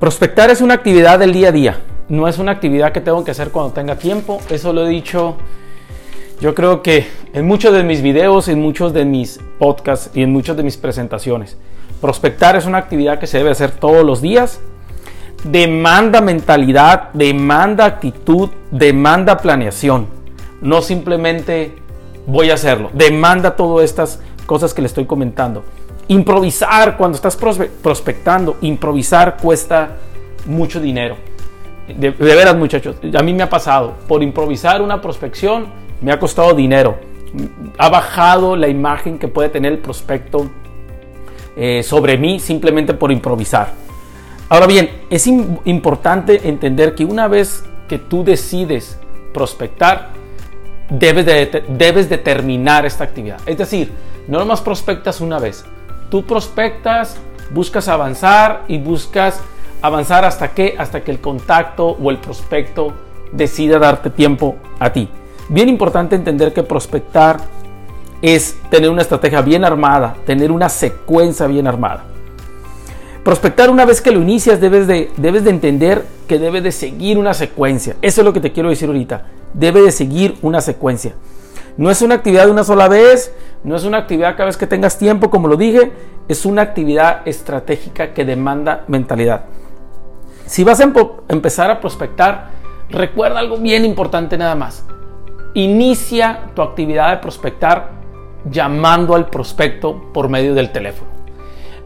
Prospectar es una actividad del día a día, no es una actividad que tengo que hacer cuando tenga tiempo, eso lo he dicho yo creo que en muchos de mis videos, en muchos de mis podcasts y en muchas de mis presentaciones, prospectar es una actividad que se debe hacer todos los días. Demanda mentalidad, demanda actitud, demanda planeación. No simplemente voy a hacerlo, demanda todas estas cosas que le estoy comentando. Improvisar cuando estás prospectando, improvisar cuesta mucho dinero. De, veras muchachos, a mí me ha pasado, por improvisar una prospección, me ha costado dinero, ha bajado la imagen que puede tener el prospecto eh, sobre mí simplemente por improvisar. Ahora bien, es importante entender que una vez que tú decides prospectar, debes de, debes de terminar esta actividad. Es decir, no nomás prospectas una vez, tú prospectas, buscas avanzar y buscas avanzar hasta que, hasta que el contacto o el prospecto decida darte tiempo a ti. Bien importante entender que prospectar es tener una estrategia bien armada, tener una secuencia bien armada. Prospectar una vez que lo inicias debes de, debes de entender que debe de seguir una secuencia. Eso es lo que te quiero decir ahorita. Debe de seguir una secuencia. No es una actividad de una sola vez, no es una actividad cada vez que tengas tiempo, como lo dije, es una actividad estratégica que demanda mentalidad. Si vas a empezar a prospectar, recuerda algo bien importante nada más. Inicia tu actividad de prospectar llamando al prospecto por medio del teléfono.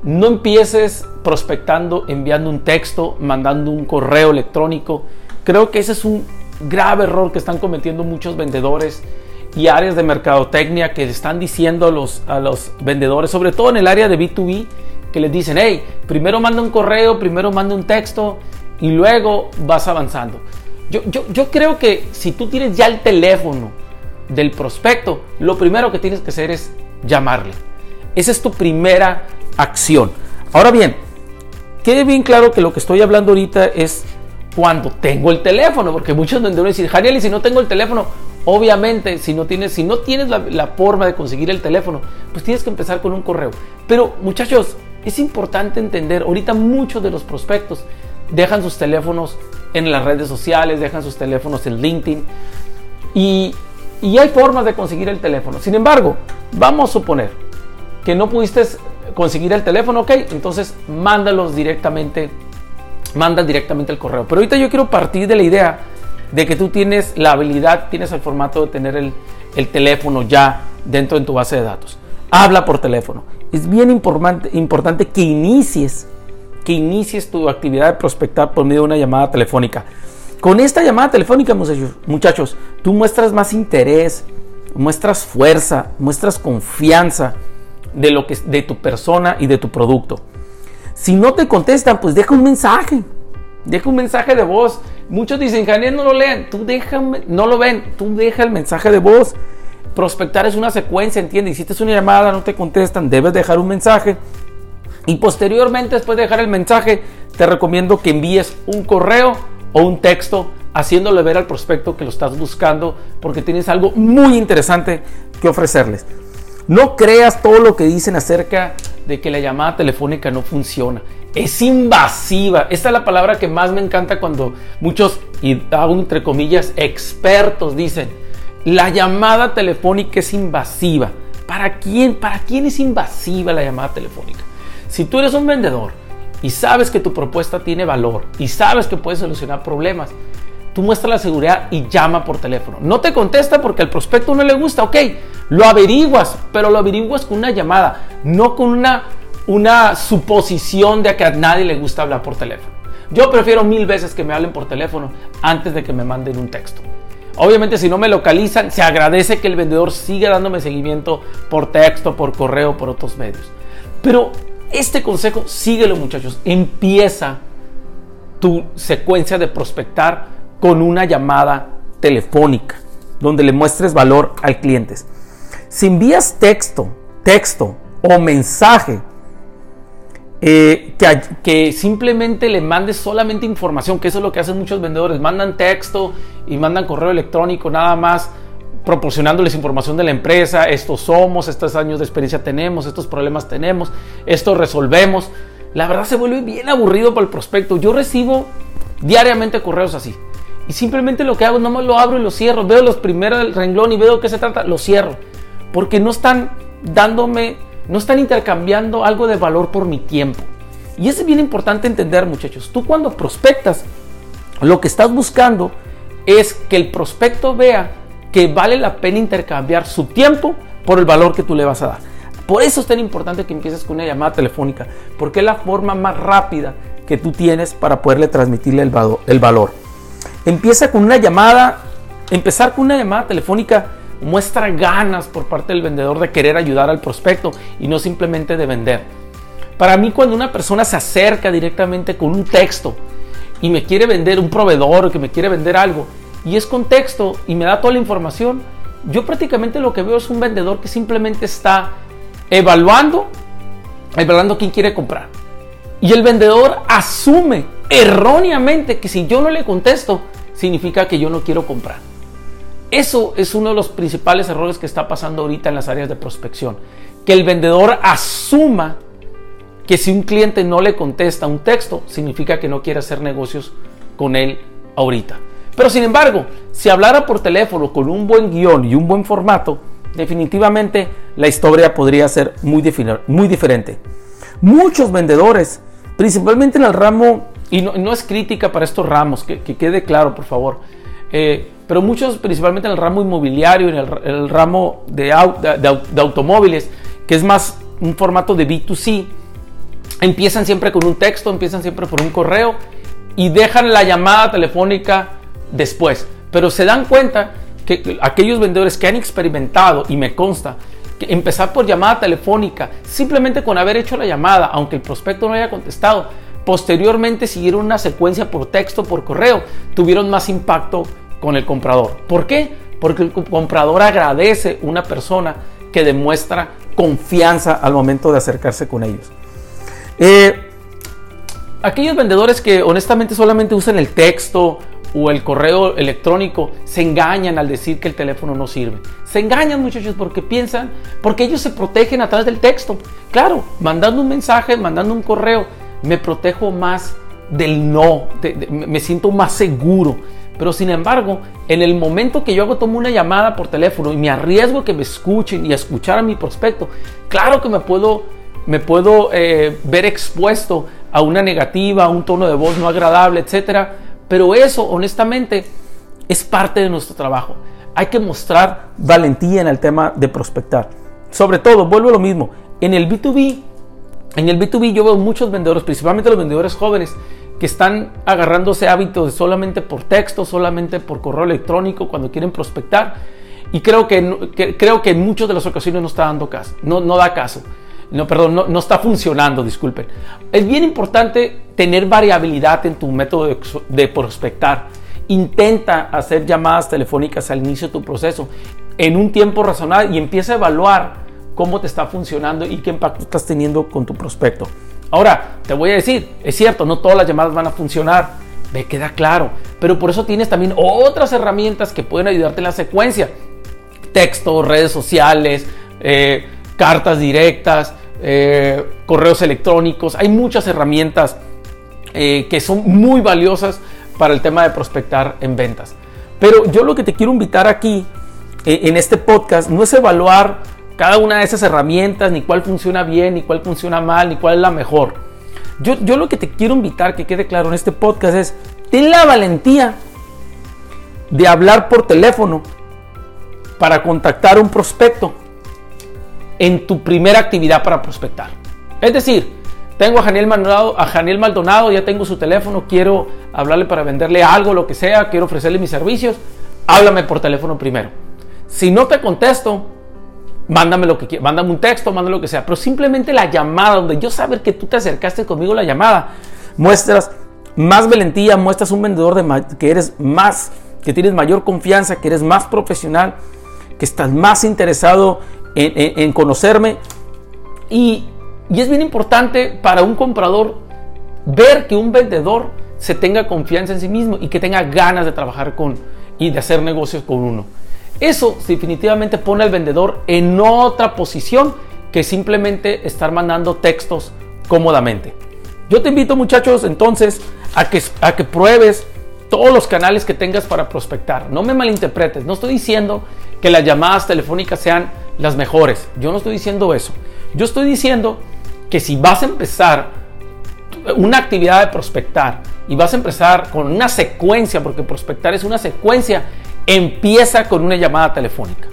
No empieces prospectando enviando un texto, mandando un correo electrónico. Creo que ese es un grave error que están cometiendo muchos vendedores y áreas de mercadotecnia que están diciendo a los, vendedores, sobre todo en el área de B2B, que les dicen, hey, primero manda un correo, primero manda un texto y luego vas avanzando. Yo, creo que si tú tienes ya el teléfono del prospecto, lo primero que tienes que hacer es llamarle. Esa es tu primera acción. Ahora bien, quede bien claro que lo que estoy hablando ahorita es cuando tengo el teléfono, porque muchos vendedores dicen, Janiel, y si no tengo el teléfono, obviamente, si no tienes, si no tienes la, forma de conseguir el teléfono, pues tienes que empezar con un correo. Pero muchachos, es importante entender, ahorita muchos de los prospectos dejan sus teléfonos en las redes sociales, dejan sus teléfonos en LinkedIn y, hay formas de conseguir el teléfono. Sin embargo, vamos a suponer que no pudiste conseguir el teléfono, ok, entonces mándalos directamente, manda directamente el correo. Pero ahorita yo quiero partir de la idea de que tú tienes la habilidad, tienes el formato de tener el, el teléfono ya dentro de tu base de datos. Habla por teléfono. Es bien importante, importante que inicies que inicies tu actividad de prospectar por medio de una llamada telefónica. Con esta llamada telefónica, muchachos, tú muestras más interés, muestras fuerza, muestras confianza de, lo que, de tu persona y de tu producto. Si no te contestan, pues deja un mensaje. Deja un mensaje de voz. Muchos dicen, Janel, no lo lean. Tú déjame, no lo ven. Tú deja el mensaje de voz. Prospectar es una secuencia, ¿entiendes? Hiciste una llamada, no te contestan, debes dejar un mensaje y posteriormente, después de dejar el mensaje, te recomiendo que envíes un correo o un texto haciéndole ver al prospecto que lo estás buscando porque tienes algo muy interesante que ofrecerles. No creas todo lo que dicen acerca de que la llamada telefónica no funciona. Es invasiva. Esta es la palabra que más me encanta cuando muchos, y hago entre comillas, expertos dicen, la llamada telefónica es invasiva. ¿Para quién? ¿Para quién es invasiva la llamada telefónica? Si tú eres un vendedor y sabes que tu propuesta tiene valor y sabes que puedes solucionar problemas, tú muestras la seguridad y llama por teléfono. No te contesta porque al prospecto no le gusta, ok, lo averiguas, pero lo averiguas con una llamada, no con una, una suposición de que a nadie le gusta hablar por teléfono. Yo prefiero mil veces que me hablen por teléfono antes de que me manden un texto. Obviamente si no me localizan, se agradece que el vendedor siga dándome seguimiento por texto, por correo, por otros medios. Pero este consejo, síguelo muchachos. Empieza tu secuencia de prospectar con una llamada telefónica donde le muestres valor al cliente. Si envías texto, texto o mensaje eh, que, que, simplemente le mandes solamente información, que eso es lo que hacen muchos vendedores, mandan texto y mandan correo electrónico nada más proporcionándoles información de la empresa, estos somos, estos años de experiencia tenemos, estos problemas tenemos, esto resolvemos. la verdad se vuelve bien aburrido para el prospecto. Yo recibo diariamente correos así. Y simplemente lo que hago, nomás lo abro y lo cierro. Veo los primeros del renglón y veo de qué se trata, lo cierro. Porque no están dándome, no están intercambiando algo de valor por mi tiempo. Y es bien importante entender, muchachos. Tú cuando prospectas, lo que estás buscando es que el prospecto vea que vale la pena intercambiar su tiempo por el valor que tú le vas a dar. Por eso es tan importante que empieces con una llamada telefónica, porque es la forma más rápida que tú tienes para poderle transmitirle el, valor. Empieza con una llamada, empezar con una llamada telefónica muestra ganas por parte del vendedor de querer ayudar al prospecto y no simplemente de vender. Para mí cuando una persona se acerca directamente con un texto y me quiere vender un proveedor o que me quiere vender algo y es con texto y me da toda la información, yo prácticamente lo que veo es un vendedor que simplemente está evaluando, evaluando quién quiere comprar. Y el vendedor asume erróneamente que si yo no le contesto, significa que yo no quiero comprar. Eso es uno de los principales errores que está pasando ahorita en las áreas de prospección. Que el vendedor asuma que si un cliente no le contesta un texto, significa que no quiere hacer negocios con él ahorita. Pero sin embargo, si hablara por teléfono con un buen guion y un buen formato, definitivamente la historia podría ser muy, muy diferente. Muchos vendedores, principalmente en el ramo, y no, es crítica para estos ramos, que, quede claro por favor, eh, pero muchos, principalmente en el ramo inmobiliario, en el, ramo de, de, automóviles, que es más un formato de B2C, empiezan siempre con un texto, empiezan siempre por un correo y dejan la llamada telefónica después. Pero se dan cuenta que aquellos vendedores que han experimentado, y me consta, que empezar por llamada telefónica, simplemente con haber hecho la llamada, aunque el prospecto no haya contestado, posteriormente siguieron una secuencia por texto, por correo, tuvieron más impacto con el comprador. ¿Por qué? Porque el comprador agradece una persona que demuestra confianza al momento de acercarse con ellos. Eh, aquellos vendedores que honestamente solamente usan el texto o el correo electrónico se engañan al decir que el teléfono no sirve. Se engañan muchachos porque piensan, porque ellos se protegen a través del texto. Claro, mandando un mensaje, mandando un correo, me protejo más del no, me siento más seguro. Pero sin embargo, en el momento que yo hago tomo una llamada por teléfono y me arriesgo a que me escuchen y a escuchar a mi prospecto, claro que me puedo, me puedo eh, ver expuesto a una negativa, a un tono de voz no agradable, etcétera pero eso, honestamente, es parte de nuestro trabajo. Hay que mostrar valentía en el tema de prospectar. Sobre todo, vuelvo a lo mismo, en el B2B, en el B2B yo veo muchos vendedores, principalmente los vendedores jóvenes, que están agarrándose hábitos solamente por texto, solamente por correo electrónico cuando quieren prospectar. Y creo que, creo que en muchas de las ocasiones no está dando caso, no, no da caso. No, perdón, no, está funcionando, disculpen. Es bien importante tener variabilidad en tu método de, prospectar. Intenta hacer llamadas telefónicas al inicio de tu proceso en un tiempo razonable y empieza a evaluar cómo te está funcionando y qué impacto estás teniendo con tu prospecto. Ahora, te voy a decir, es cierto, no todas las llamadas van a funcionar, me queda claro, pero por eso tienes también otras herramientas que pueden ayudarte en la secuencia. Texto, redes sociales, eh, cartas directas, eh, correos electrónicos. Hay muchas herramientas eh, que son muy valiosas para el tema de prospectar en ventas. Pero yo lo que te quiero invitar aquí en este podcast no es evaluar cada una de esas herramientas, ni cuál funciona bien, ni cuál funciona mal, ni cuál es la mejor. Yo, yo lo que te quiero invitar, que quede claro en este podcast, es ten la valentía de hablar por teléfono para contactar un prospecto en tu primera actividad para prospectar. Es decir, tengo a Janiel Maldonado, a Janiel Maldonado, ya tengo su teléfono, quiero hablarle para venderle algo, lo que sea, quiero ofrecerle mis servicios, háblame por teléfono primero. Si no te contesto, mándame lo que quieras, mándame un texto, mándame lo que sea, pero simplemente la llamada, donde yo saber que tú te acercaste conmigo la llamada, muestras más valentía, muestras un vendedor de que eres más, que tienes mayor confianza, que eres más profesional, que estás más interesado en, conocerme. Y, y es bien importante para un comprador ver que un vendedor se tenga confianza en sí mismo y que tenga ganas de trabajar con y de hacer negocios con uno. Eso definitivamente pone al vendedor en otra posición que simplemente estar mandando textos cómodamente. Yo te invito muchachos entonces a que, a que pruebes todos los canales que tengas para prospectar. No me malinterpretes, no estoy diciendo que las llamadas telefónicas sean las mejores. Yo no estoy diciendo eso. Yo estoy diciendo que si vas a empezar una actividad de prospectar y vas a empezar con una secuencia, porque prospectar es una secuencia, empieza con una llamada telefónica.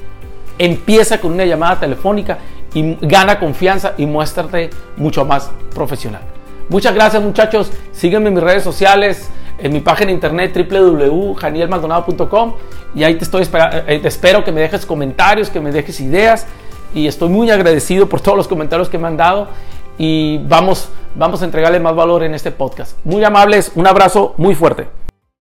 Empieza con una llamada telefónica y gana confianza y muéstrate mucho más profesional. Muchas gracias muchachos. Sígueme en mis redes sociales, en mi página internet www.janielmaldonado.com y ahí te estoy eh, te espero que me dejes comentarios, que me dejes ideas y estoy muy agradecido por todos los comentarios que me han dado y vamos, vamos a entregarle más valor en este podcast. Muy amables, un abrazo muy fuerte.